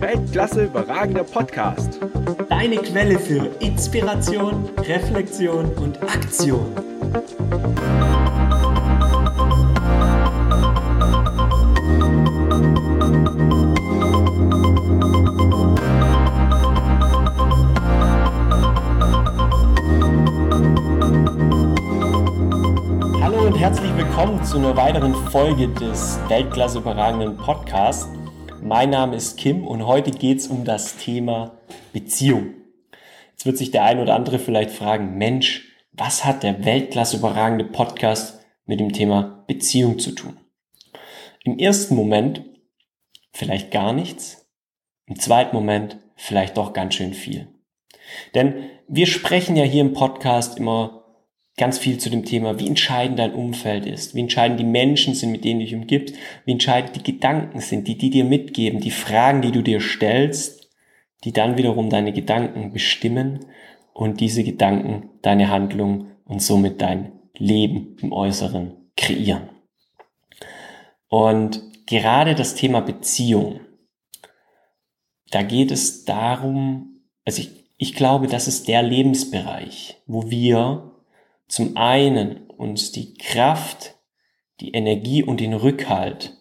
Weltklasse überragender Podcast. Deine Quelle für Inspiration, Reflexion und Aktion. Willkommen zu einer weiteren Folge des Weltklasse überragenden Podcasts. Mein Name ist Kim und heute geht es um das Thema Beziehung. Jetzt wird sich der ein oder andere vielleicht fragen, Mensch, was hat der Weltklasse überragende Podcast mit dem Thema Beziehung zu tun? Im ersten Moment vielleicht gar nichts, im zweiten Moment vielleicht doch ganz schön viel. Denn wir sprechen ja hier im Podcast immer ganz viel zu dem Thema, wie entscheidend dein Umfeld ist, wie entscheidend die Menschen sind, mit denen du dich umgibst, wie entscheidend die Gedanken sind, die die dir mitgeben, die Fragen, die du dir stellst, die dann wiederum deine Gedanken bestimmen und diese Gedanken deine Handlung und somit dein Leben im Äußeren kreieren. Und gerade das Thema Beziehung, da geht es darum, also ich, ich glaube, das ist der Lebensbereich, wo wir zum einen uns die Kraft, die Energie und den Rückhalt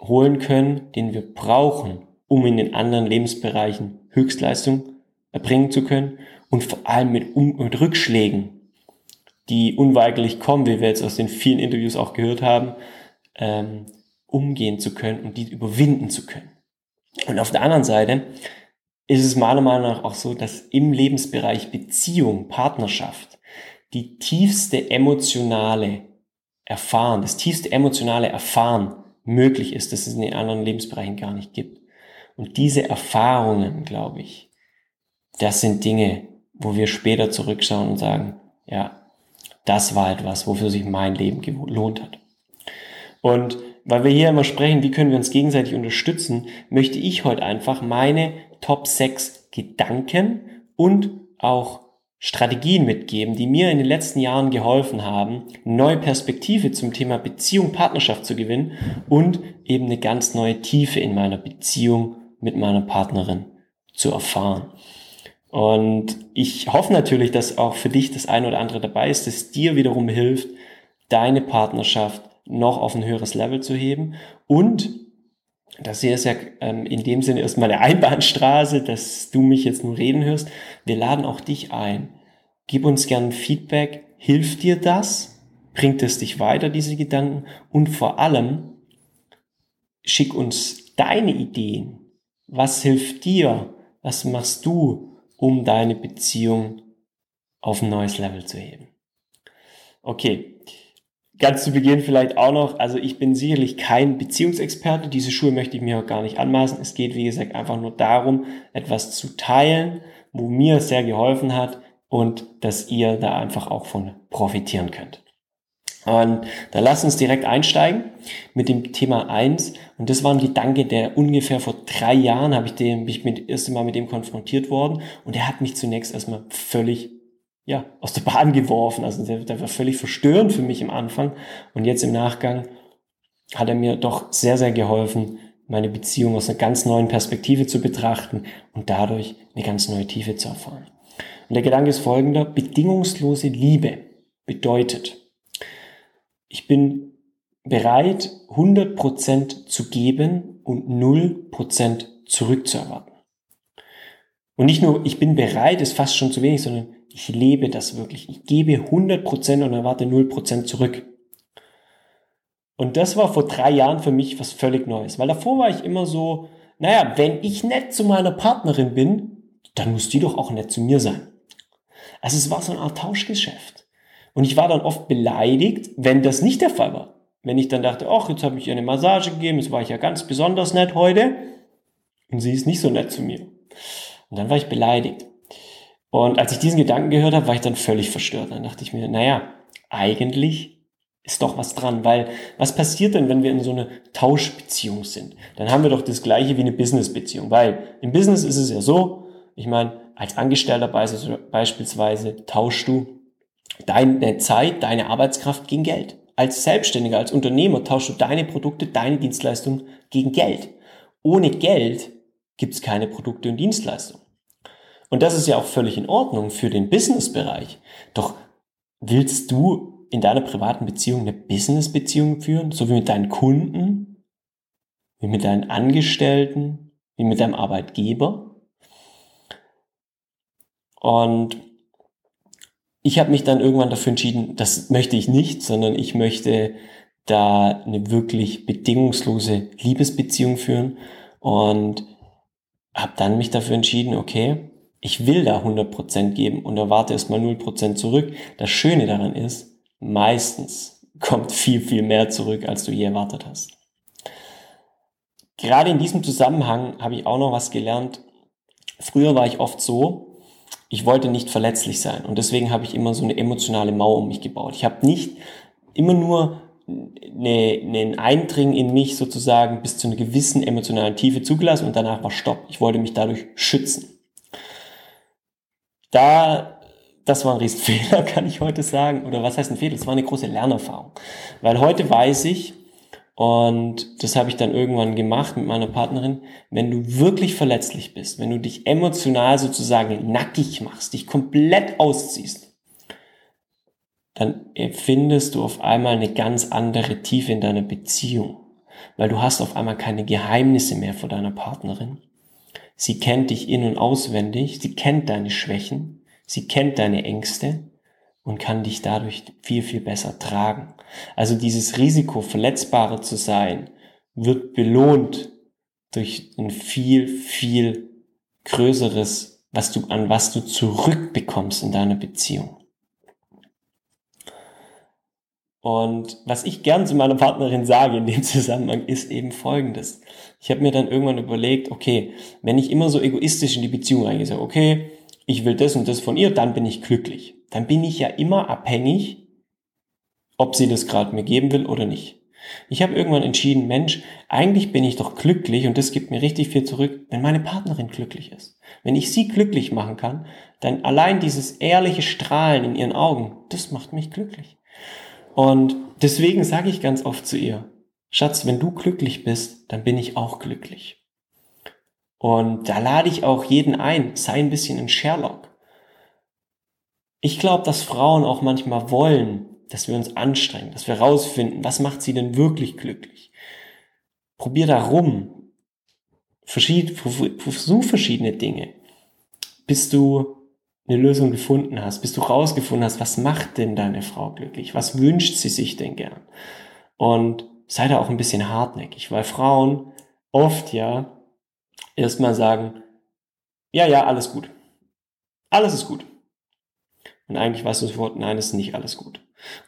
holen können, den wir brauchen, um in den anderen Lebensbereichen Höchstleistung erbringen zu können und vor allem mit, um mit Rückschlägen, die unweigerlich kommen, wie wir jetzt aus den vielen Interviews auch gehört haben, ähm, umgehen zu können und die überwinden zu können. Und auf der anderen Seite ist es meiner Meinung nach auch so, dass im Lebensbereich Beziehung, Partnerschaft die tiefste emotionale Erfahren, das tiefste emotionale Erfahren möglich ist, dass es in den anderen Lebensbereichen gar nicht gibt. Und diese Erfahrungen, glaube ich, das sind Dinge, wo wir später zurückschauen und sagen, ja, das war etwas, wofür sich mein Leben gelohnt hat. Und weil wir hier immer sprechen, wie können wir uns gegenseitig unterstützen, möchte ich heute einfach meine Top 6 Gedanken und auch Strategien mitgeben, die mir in den letzten Jahren geholfen haben, neue Perspektive zum Thema Beziehung, Partnerschaft zu gewinnen und eben eine ganz neue Tiefe in meiner Beziehung mit meiner Partnerin zu erfahren. Und ich hoffe natürlich, dass auch für dich das eine oder andere dabei ist, das dir wiederum hilft, deine Partnerschaft noch auf ein höheres Level zu heben und das hier ist ja ähm, in dem Sinne erstmal eine Einbahnstraße, dass du mich jetzt nur reden hörst. Wir laden auch dich ein. Gib uns gern Feedback. Hilft dir das? Bringt es dich weiter, diese Gedanken? Und vor allem, schick uns deine Ideen. Was hilft dir? Was machst du, um deine Beziehung auf ein neues Level zu heben? Okay, Ganz zu Beginn vielleicht auch noch, also ich bin sicherlich kein Beziehungsexperte, diese Schuhe möchte ich mir auch gar nicht anmaßen. Es geht, wie gesagt, einfach nur darum, etwas zu teilen, wo mir sehr geholfen hat und dass ihr da einfach auch von profitieren könnt. Und da lasst uns direkt einsteigen mit dem Thema eins Und das war ein Gedanke, der ungefähr vor drei Jahren habe ich den, bin ich mit, erste Mal mit dem konfrontiert worden. Und der hat mich zunächst erstmal völlig ja, aus der Bahn geworfen. Also der, der war völlig verstörend für mich im Anfang. Und jetzt im Nachgang hat er mir doch sehr, sehr geholfen, meine Beziehung aus einer ganz neuen Perspektive zu betrachten und dadurch eine ganz neue Tiefe zu erfahren. Und der Gedanke ist folgender. Bedingungslose Liebe bedeutet, ich bin bereit, 100% zu geben und 0% zurückzuerwarten. Und nicht nur, ich bin bereit, ist fast schon zu wenig, sondern ich lebe das wirklich. Ich gebe 100% und erwarte 0% zurück. Und das war vor drei Jahren für mich was völlig Neues, weil davor war ich immer so, naja, wenn ich nett zu meiner Partnerin bin, dann muss die doch auch nett zu mir sein. Also es war so eine Art Tauschgeschäft. Und ich war dann oft beleidigt, wenn das nicht der Fall war. Wenn ich dann dachte, ach, jetzt habe ich ihr eine Massage gegeben, jetzt war ich ja ganz besonders nett heute und sie ist nicht so nett zu mir. Und dann war ich beleidigt. Und als ich diesen Gedanken gehört habe, war ich dann völlig verstört. Dann dachte ich mir, naja, eigentlich ist doch was dran, weil was passiert denn, wenn wir in so eine Tauschbeziehung sind? Dann haben wir doch das gleiche wie eine Businessbeziehung, weil im Business ist es ja so, ich meine, als Angestellter beispielsweise tauschst du deine Zeit, deine Arbeitskraft gegen Geld. Als Selbstständiger, als Unternehmer tauschst du deine Produkte, deine Dienstleistungen gegen Geld. Ohne Geld gibt es keine Produkte und Dienstleistungen. Und das ist ja auch völlig in Ordnung für den Businessbereich. Doch willst du in deiner privaten Beziehung eine Businessbeziehung führen, so wie mit deinen Kunden, wie mit deinen Angestellten, wie mit deinem Arbeitgeber? Und ich habe mich dann irgendwann dafür entschieden, das möchte ich nicht, sondern ich möchte da eine wirklich bedingungslose Liebesbeziehung führen und habe dann mich dafür entschieden, okay, ich will da 100% geben und erwarte erstmal 0% zurück. Das Schöne daran ist, meistens kommt viel, viel mehr zurück, als du je erwartet hast. Gerade in diesem Zusammenhang habe ich auch noch was gelernt. Früher war ich oft so, ich wollte nicht verletzlich sein und deswegen habe ich immer so eine emotionale Mauer um mich gebaut. Ich habe nicht immer nur eine, einen Eindringen in mich sozusagen bis zu einer gewissen emotionalen Tiefe zugelassen und danach war Stopp. Ich wollte mich dadurch schützen. Da, das war ein Riesenfehler, kann ich heute sagen. Oder was heißt ein Fehler? Das war eine große Lernerfahrung. Weil heute weiß ich, und das habe ich dann irgendwann gemacht mit meiner Partnerin, wenn du wirklich verletzlich bist, wenn du dich emotional sozusagen nackig machst, dich komplett ausziehst, dann empfindest du auf einmal eine ganz andere Tiefe in deiner Beziehung, weil du hast auf einmal keine Geheimnisse mehr vor deiner Partnerin. Sie kennt dich in und auswendig, sie kennt deine Schwächen, sie kennt deine Ängste und kann dich dadurch viel, viel besser tragen. Also dieses Risiko, verletzbarer zu sein, wird belohnt durch ein viel, viel größeres, was du, an was du zurückbekommst in deiner Beziehung. Und was ich gern zu meiner Partnerin sage in dem Zusammenhang ist eben folgendes. Ich habe mir dann irgendwann überlegt, okay, wenn ich immer so egoistisch in die Beziehung reingehe, sage, okay, ich will das und das von ihr, dann bin ich glücklich. Dann bin ich ja immer abhängig, ob sie das gerade mir geben will oder nicht. Ich habe irgendwann entschieden, Mensch, eigentlich bin ich doch glücklich und das gibt mir richtig viel zurück, wenn meine Partnerin glücklich ist. Wenn ich sie glücklich machen kann, dann allein dieses ehrliche Strahlen in ihren Augen, das macht mich glücklich. Und deswegen sage ich ganz oft zu ihr, Schatz, wenn du glücklich bist, dann bin ich auch glücklich. Und da lade ich auch jeden ein, sei ein bisschen ein Sherlock. Ich glaube, dass Frauen auch manchmal wollen, dass wir uns anstrengen, dass wir rausfinden, was macht sie denn wirklich glücklich. Probier da rum. Versuch verschiedene Dinge, bis du eine Lösung gefunden hast, bis du rausgefunden hast, was macht denn deine Frau glücklich? Was wünscht sie sich denn gern? Und sei da auch ein bisschen hartnäckig, weil Frauen oft ja erstmal sagen, ja, ja, alles gut. Alles ist gut. Und eigentlich weißt du sofort, nein, ist nicht alles gut.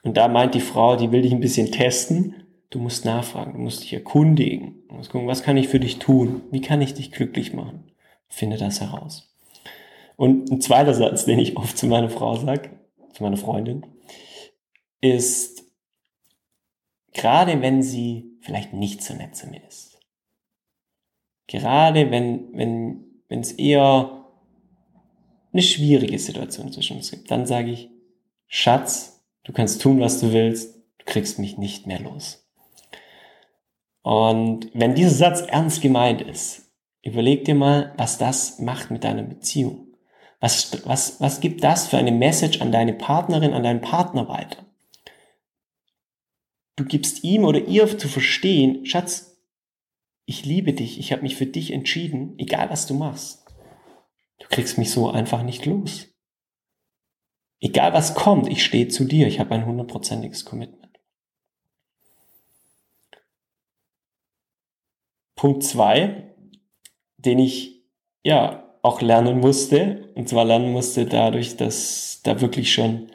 Und da meint die Frau, die will dich ein bisschen testen. Du musst nachfragen, du musst dich erkundigen. Du musst gucken, was kann ich für dich tun? Wie kann ich dich glücklich machen? Finde das heraus. Und ein zweiter Satz, den ich oft zu meiner Frau sage, zu meiner Freundin, ist, gerade wenn sie vielleicht nicht so nett zu mir ist, gerade wenn, wenn, wenn es eher eine schwierige Situation zwischen uns gibt, dann sage ich, Schatz, du kannst tun, was du willst, du kriegst mich nicht mehr los. Und wenn dieser Satz ernst gemeint ist, überleg dir mal, was das macht mit deiner Beziehung. Was, was, was gibt das für eine Message an deine Partnerin, an deinen Partner weiter? Du gibst ihm oder ihr zu verstehen, Schatz, ich liebe dich, ich habe mich für dich entschieden, egal was du machst. Du kriegst mich so einfach nicht los. Egal was kommt, ich stehe zu dir, ich habe ein hundertprozentiges Commitment. Punkt zwei, den ich ja auch lernen musste. Und zwar lernen musste dadurch, dass da wirklich schon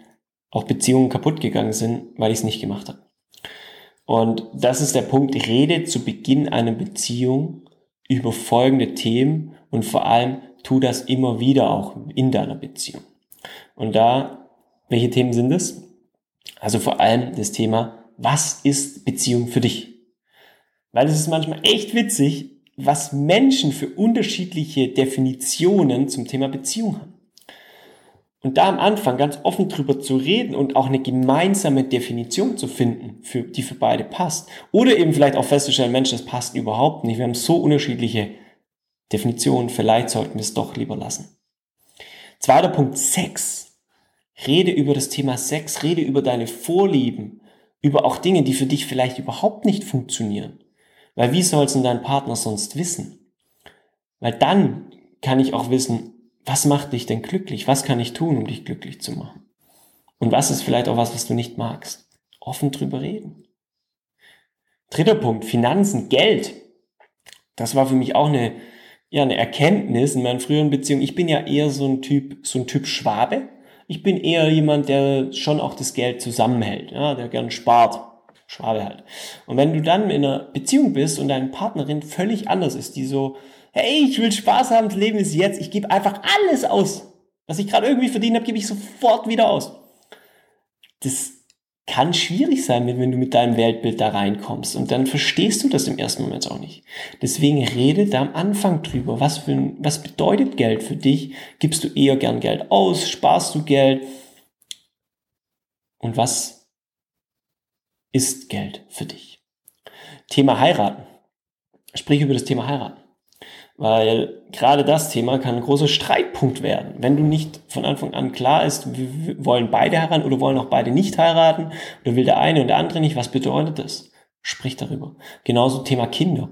auch Beziehungen kaputt gegangen sind, weil ich es nicht gemacht habe. Und das ist der Punkt, rede zu Beginn einer Beziehung über folgende Themen und vor allem tu das immer wieder auch in deiner Beziehung. Und da, welche Themen sind es? Also vor allem das Thema, was ist Beziehung für dich? Weil es ist manchmal echt witzig, was Menschen für unterschiedliche Definitionen zum Thema Beziehung haben. Und da am Anfang ganz offen drüber zu reden und auch eine gemeinsame Definition zu finden, für, die für beide passt. Oder eben vielleicht auch festzustellen, Mensch, das passt überhaupt nicht. Wir haben so unterschiedliche Definitionen, vielleicht sollten wir es doch lieber lassen. Zweiter Punkt, Sex. Rede über das Thema Sex, rede über deine Vorlieben, über auch Dinge, die für dich vielleicht überhaupt nicht funktionieren. Weil wie soll es denn dein Partner sonst wissen? Weil dann kann ich auch wissen, was macht dich denn glücklich? Was kann ich tun, um dich glücklich zu machen? Und was ist vielleicht auch was, was du nicht magst? Offen drüber reden. Dritter Punkt, Finanzen, Geld. Das war für mich auch eine, ja, eine Erkenntnis in meinen früheren Beziehungen. Ich bin ja eher so ein Typ, so ein Typ Schwabe. Ich bin eher jemand, der schon auch das Geld zusammenhält, ja, der gern spart. Schwabe halt. Und wenn du dann in einer Beziehung bist und deine Partnerin völlig anders ist, die so, hey, ich will Spaß haben, das Leben ist jetzt, ich gebe einfach alles aus. Was ich gerade irgendwie verdient habe, gebe ich sofort wieder aus. Das kann schwierig sein, wenn du mit deinem Weltbild da reinkommst. Und dann verstehst du das im ersten Moment auch nicht. Deswegen rede da am Anfang drüber. Was, für, was bedeutet Geld für dich? Gibst du eher gern Geld aus? Sparst du Geld? Und was ist Geld für dich? Thema heiraten. Sprich über das Thema heiraten. Weil gerade das Thema kann ein großer Streitpunkt werden. Wenn du nicht von Anfang an klar ist, wollen beide heiraten oder wollen auch beide nicht heiraten oder will der eine und der andere nicht, was bedeutet das? Sprich darüber. Genauso Thema Kinder.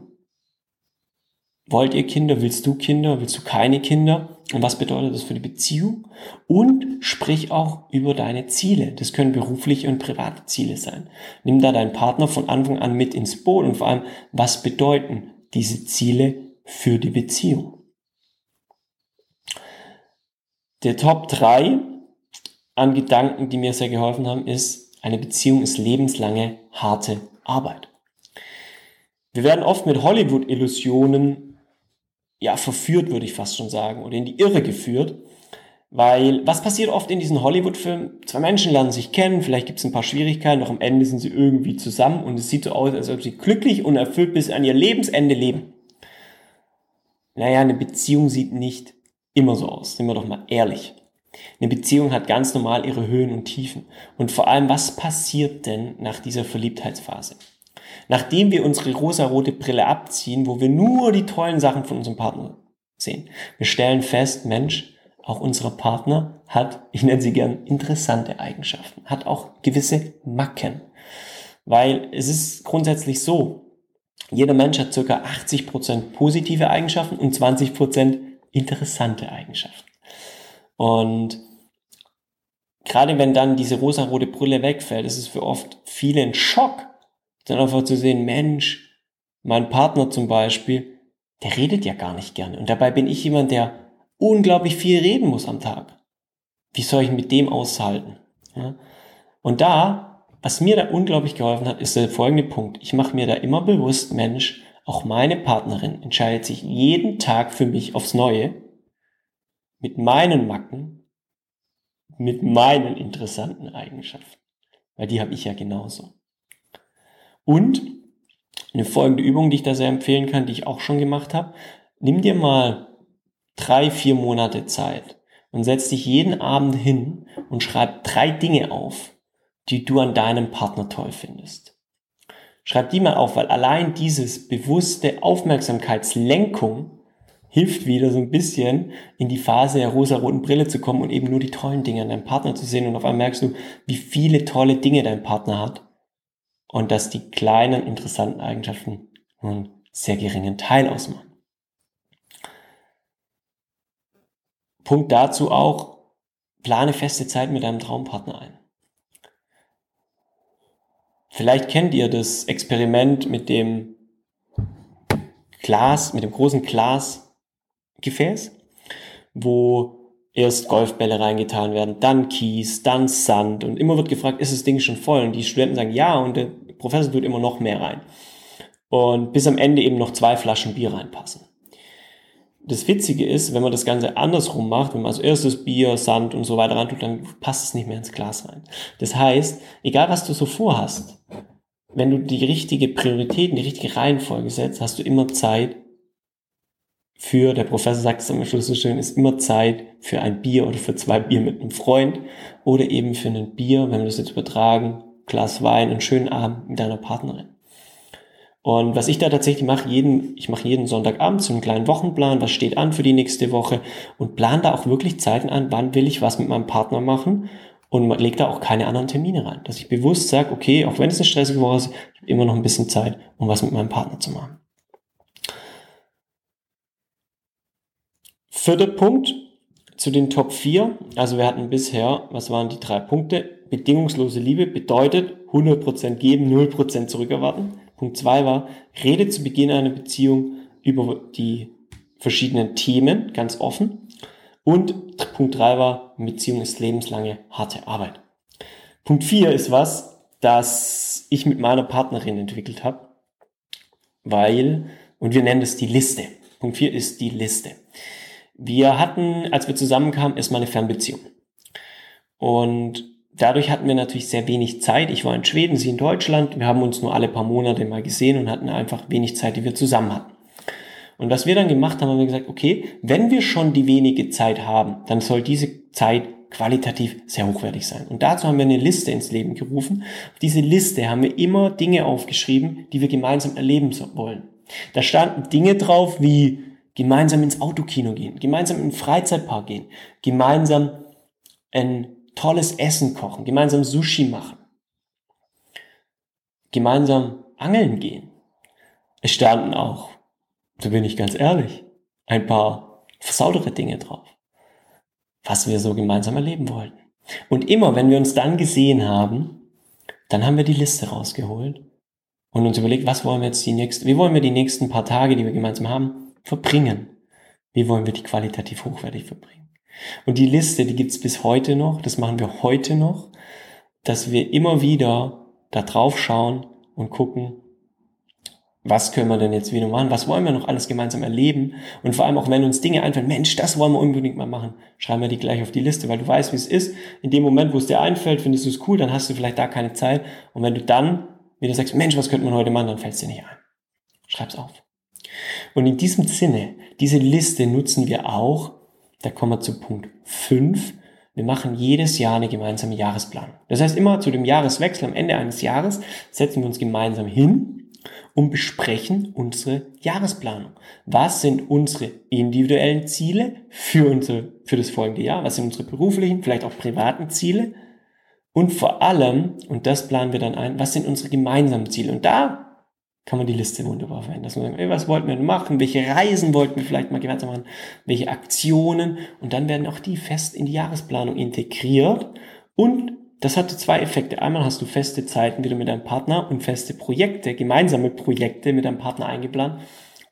Wollt ihr Kinder? Willst du Kinder? Willst du keine Kinder? Und was bedeutet das für die Beziehung? Und sprich auch über deine Ziele. Das können berufliche und private Ziele sein. Nimm da deinen Partner von Anfang an mit ins Boot und vor allem, was bedeuten diese Ziele für die Beziehung. Der Top 3 an Gedanken, die mir sehr geholfen haben, ist, eine Beziehung ist lebenslange harte Arbeit. Wir werden oft mit Hollywood-Illusionen ja, verführt, würde ich fast schon sagen, oder in die Irre geführt. Weil was passiert oft in diesen Hollywood-Filmen? Zwei Menschen lernen sich kennen, vielleicht gibt es ein paar Schwierigkeiten, doch am Ende sind sie irgendwie zusammen und es sieht so aus, als ob sie glücklich und erfüllt bis an ihr Lebensende leben. Naja, eine Beziehung sieht nicht immer so aus, sind wir doch mal ehrlich. Eine Beziehung hat ganz normal ihre Höhen und Tiefen. Und vor allem, was passiert denn nach dieser Verliebtheitsphase? Nachdem wir unsere rosarote Brille abziehen, wo wir nur die tollen Sachen von unserem Partner sehen. Wir stellen fest, Mensch, auch unser Partner hat, ich nenne sie gern, interessante Eigenschaften, hat auch gewisse Macken. Weil es ist grundsätzlich so, jeder Mensch hat circa 80% positive Eigenschaften und 20% interessante Eigenschaften. Und gerade wenn dann diese rosa-rote Brille wegfällt, ist es für oft viele ein Schock, dann einfach zu sehen, Mensch, mein Partner zum Beispiel, der redet ja gar nicht gerne. Und dabei bin ich jemand, der unglaublich viel reden muss am Tag. Wie soll ich mit dem aushalten? Ja? Und da was mir da unglaublich geholfen hat, ist der folgende Punkt. Ich mache mir da immer bewusst, Mensch, auch meine Partnerin entscheidet sich jeden Tag für mich aufs Neue mit meinen Macken, mit meinen interessanten Eigenschaften. Weil die habe ich ja genauso. Und eine folgende Übung, die ich da sehr empfehlen kann, die ich auch schon gemacht habe. Nimm dir mal drei, vier Monate Zeit und setz dich jeden Abend hin und schreib drei Dinge auf, die du an deinem Partner toll findest. Schreib die mal auf, weil allein dieses bewusste Aufmerksamkeitslenkung hilft wieder so ein bisschen in die Phase der rosa-roten Brille zu kommen und eben nur die tollen Dinge an deinem Partner zu sehen und auf einmal merkst du, wie viele tolle Dinge dein Partner hat und dass die kleinen interessanten Eigenschaften einen sehr geringen Teil ausmachen. Punkt dazu auch, plane feste Zeit mit deinem Traumpartner ein. Vielleicht kennt ihr das Experiment mit dem Glas, mit dem großen Glasgefäß, wo erst Golfbälle reingetan werden, dann Kies, dann Sand und immer wird gefragt, ist das Ding schon voll? Und die Studenten sagen ja und der Professor tut immer noch mehr rein. Und bis am Ende eben noch zwei Flaschen Bier reinpassen das Witzige ist, wenn man das Ganze andersrum macht, wenn man als erstes Bier, Sand und so weiter rein tut, dann passt es nicht mehr ins Glas rein. Das heißt, egal was du so vorhast, wenn du die richtige Prioritäten, die richtige Reihenfolge setzt, hast du immer Zeit für, der Professor sagt es am Schluss so schön, ist immer Zeit für ein Bier oder für zwei Bier mit einem Freund oder eben für ein Bier, wenn wir das jetzt übertragen, Glas Wein, einen schönen Abend mit deiner Partnerin. Und was ich da tatsächlich mache, jeden, ich mache jeden Sonntagabend so einen kleinen Wochenplan, was steht an für die nächste Woche und plan da auch wirklich Zeiten an, wann will ich was mit meinem Partner machen und lege da auch keine anderen Termine rein. Dass ich bewusst sage, okay, auch wenn es eine stressige Woche ist, ich habe immer noch ein bisschen Zeit, um was mit meinem Partner zu machen. Vierter Punkt zu den Top 4. Also wir hatten bisher, was waren die drei Punkte? Bedingungslose Liebe bedeutet 100% geben, 0% zurückerwarten. Punkt 2 war, rede zu Beginn einer Beziehung über die verschiedenen Themen, ganz offen. Und Punkt 3 war, Beziehung ist lebenslange harte Arbeit. Punkt 4 ist was, das ich mit meiner Partnerin entwickelt habe, weil, und wir nennen es die Liste. Punkt 4 ist die Liste. Wir hatten, als wir zusammenkamen, erstmal eine Fernbeziehung. Und dadurch hatten wir natürlich sehr wenig Zeit. Ich war in Schweden, sie in Deutschland. Wir haben uns nur alle paar Monate mal gesehen und hatten einfach wenig Zeit, die wir zusammen hatten. Und was wir dann gemacht haben, haben wir gesagt, okay, wenn wir schon die wenige Zeit haben, dann soll diese Zeit qualitativ sehr hochwertig sein. Und dazu haben wir eine Liste ins Leben gerufen. Auf diese Liste haben wir immer Dinge aufgeschrieben, die wir gemeinsam erleben wollen. Da standen Dinge drauf wie gemeinsam ins Autokino gehen, gemeinsam in den Freizeitpark gehen, gemeinsam ein tolles Essen kochen, gemeinsam Sushi machen, gemeinsam angeln gehen. Es standen auch, so bin ich ganz ehrlich, ein paar versautere Dinge drauf, was wir so gemeinsam erleben wollten. Und immer, wenn wir uns dann gesehen haben, dann haben wir die Liste rausgeholt und uns überlegt, was wollen wir jetzt die nächsten, wie wollen wir die nächsten paar Tage, die wir gemeinsam haben, verbringen? Wie wollen wir die qualitativ hochwertig verbringen? Und die Liste, die gibt's bis heute noch, das machen wir heute noch, dass wir immer wieder da drauf schauen und gucken, was können wir denn jetzt wieder machen? Was wollen wir noch alles gemeinsam erleben? Und vor allem auch, wenn uns Dinge einfallen, Mensch, das wollen wir unbedingt mal machen, schreiben wir die gleich auf die Liste, weil du weißt, wie es ist. In dem Moment, wo es dir einfällt, findest du es cool, dann hast du vielleicht da keine Zeit. Und wenn du dann wieder sagst, Mensch, was könnte man heute machen, dann fällt es dir nicht ein. Schreib's auf. Und in diesem Sinne, diese Liste nutzen wir auch, da kommen wir zu Punkt 5, wir machen jedes Jahr eine gemeinsame Jahresplanung. Das heißt, immer zu dem Jahreswechsel am Ende eines Jahres setzen wir uns gemeinsam hin und besprechen unsere Jahresplanung. Was sind unsere individuellen Ziele für, unsere, für das folgende Jahr? Was sind unsere beruflichen, vielleicht auch privaten Ziele? Und vor allem, und das planen wir dann ein, was sind unsere gemeinsamen Ziele? Und da kann man die Liste wunderbar verwenden. Dass man sagt, ey, was wollten wir machen? Welche Reisen wollten wir vielleicht mal gemeinsam machen? Welche Aktionen? Und dann werden auch die fest in die Jahresplanung integriert. Und das hatte zwei Effekte. Einmal hast du feste Zeiten wieder mit deinem Partner und feste Projekte, gemeinsame Projekte mit deinem Partner eingeplant.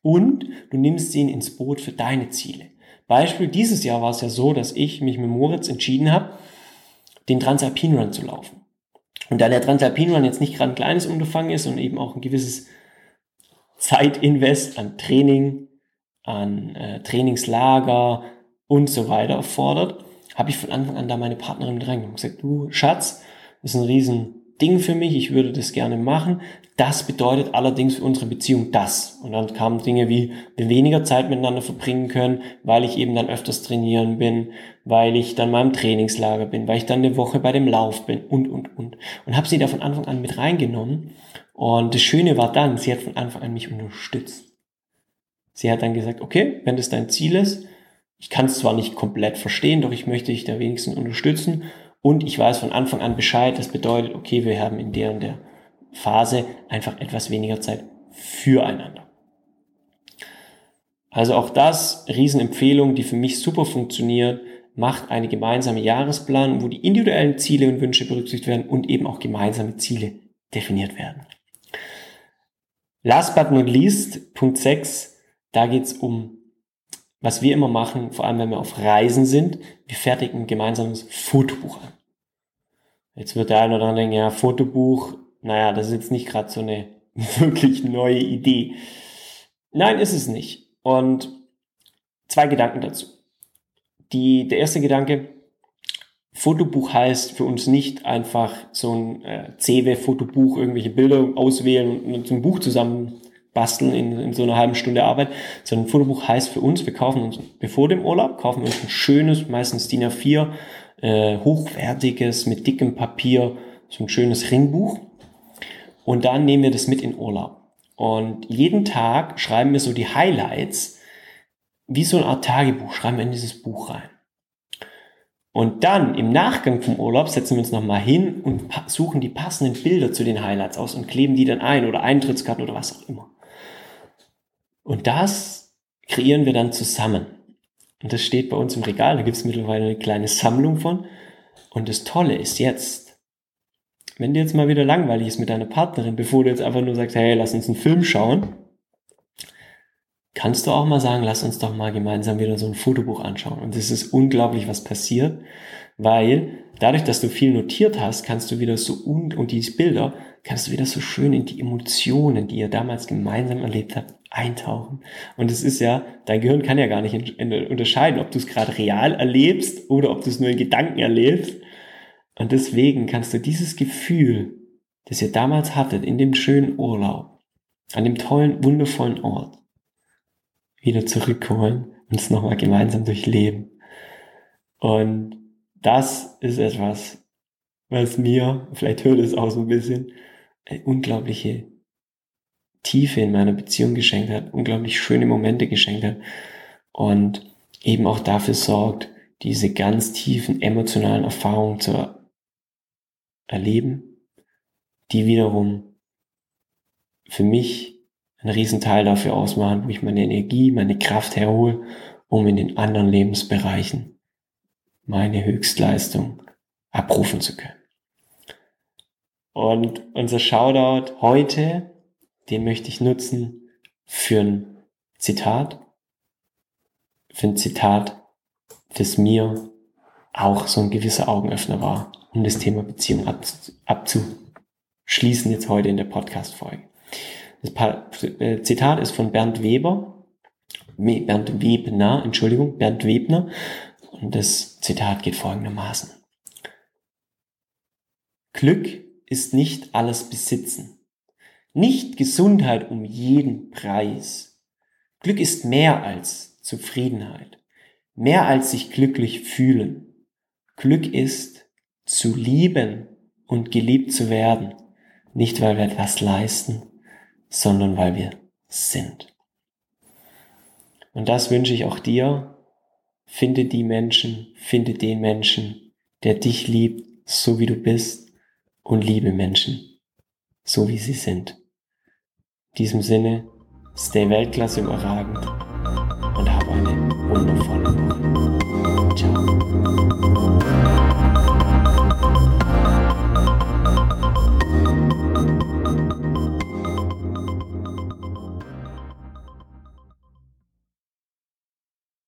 Und du nimmst ihn ins Boot für deine Ziele. Beispiel, dieses Jahr war es ja so, dass ich mich mit Moritz entschieden habe, den Transalpin Run zu laufen. Und da der Transalpin Run jetzt nicht gerade ein kleines Unterfangen ist und eben auch ein gewisses Zeitinvest an Training, an äh, Trainingslager und so weiter erfordert, habe ich von Anfang an da meine Partnerin mit reingenommen. Gesagt, du Schatz, das ist ein riesen Ding für mich, ich würde das gerne machen. Das bedeutet allerdings für unsere Beziehung das. Und dann kamen Dinge wie, wir weniger Zeit miteinander verbringen können, weil ich eben dann öfters trainieren bin, weil ich dann mal im Trainingslager bin, weil ich dann eine Woche bei dem Lauf bin und, und, und. Und habe sie da von Anfang an mit reingenommen. Und das Schöne war dann, sie hat von Anfang an mich unterstützt. Sie hat dann gesagt, okay, wenn das dein Ziel ist, ich kann es zwar nicht komplett verstehen, doch ich möchte dich da wenigstens unterstützen. Und ich weiß von Anfang an Bescheid. Das bedeutet, okay, wir haben in der und der Phase einfach etwas weniger Zeit füreinander. Also auch das, Riesenempfehlung, die für mich super funktioniert, macht eine gemeinsame Jahresplan, wo die individuellen Ziele und Wünsche berücksichtigt werden und eben auch gemeinsame Ziele definiert werden. Last but not least, Punkt 6, da geht's um, was wir immer machen, vor allem wenn wir auf Reisen sind, wir fertigen ein gemeinsames Fotobuch an. Jetzt wird der eine oder andere denken, ja, Fotobuch, naja, das ist jetzt nicht gerade so eine wirklich neue Idee. Nein, ist es nicht. Und zwei Gedanken dazu. Die, der erste Gedanke, Fotobuch heißt für uns nicht einfach so ein äh, CW-Fotobuch, irgendwelche Bilder auswählen und, zum Buch zusammen basteln in, in so einer halben Stunde Arbeit, sondern ein Fotobuch heißt für uns, wir kaufen uns bevor dem Urlaub, kaufen uns ein schönes, meistens DIN A4, äh, hochwertiges, mit dickem Papier, so ein schönes Ringbuch. Und dann nehmen wir das mit in Urlaub. Und jeden Tag schreiben wir so die Highlights, wie so eine Art Tagebuch, schreiben wir in dieses Buch rein. Und dann im Nachgang vom Urlaub setzen wir uns nochmal hin und suchen die passenden Bilder zu den Highlights aus und kleben die dann ein oder Eintrittskarten oder was auch immer. Und das kreieren wir dann zusammen. Und das steht bei uns im Regal, da gibt es mittlerweile eine kleine Sammlung von. Und das Tolle ist jetzt, wenn dir jetzt mal wieder langweilig ist mit deiner Partnerin, bevor du jetzt einfach nur sagst, hey, lass uns einen Film schauen, kannst du auch mal sagen, lass uns doch mal gemeinsam wieder so ein Fotobuch anschauen. Und es ist unglaublich, was passiert, weil dadurch, dass du viel notiert hast, kannst du wieder so un und diese Bilder, kannst du wieder so schön in die Emotionen, die ihr damals gemeinsam erlebt habt, eintauchen. Und es ist ja, dein Gehirn kann ja gar nicht unterscheiden, ob du es gerade real erlebst oder ob du es nur in Gedanken erlebst. Und deswegen kannst du dieses Gefühl, das ihr damals hattet, in dem schönen Urlaub, an dem tollen, wundervollen Ort, wieder zurückholen und es nochmal gemeinsam durchleben. Und das ist etwas, was mir, vielleicht hört es auch so ein bisschen, eine unglaubliche Tiefe in meiner Beziehung geschenkt hat, unglaublich schöne Momente geschenkt hat und eben auch dafür sorgt, diese ganz tiefen emotionalen Erfahrungen zu erleben, die wiederum für mich einen Riesenteil dafür ausmachen, wo ich meine Energie, meine Kraft herhole, um in den anderen Lebensbereichen meine Höchstleistung abrufen zu können. Und unser Shoutout heute, den möchte ich nutzen für ein Zitat, für ein Zitat, das mir auch so ein gewisser Augenöffner war, um das Thema Beziehung abzuschließen jetzt heute in der Podcast-Folge. Das äh, Zitat ist von Bernd Weber, Bernd Webner, Entschuldigung, Bernd Webner. Und das Zitat geht folgendermaßen. Glück ist nicht alles Besitzen, nicht Gesundheit um jeden Preis. Glück ist mehr als Zufriedenheit, mehr als sich glücklich fühlen. Glück ist zu lieben und geliebt zu werden, nicht weil wir etwas leisten, sondern weil wir sind. Und das wünsche ich auch dir. Finde die Menschen, finde den Menschen, der dich liebt, so wie du bist, und liebe Menschen, so wie sie sind. In diesem Sinne, stay Weltklasse überragend und hab eine.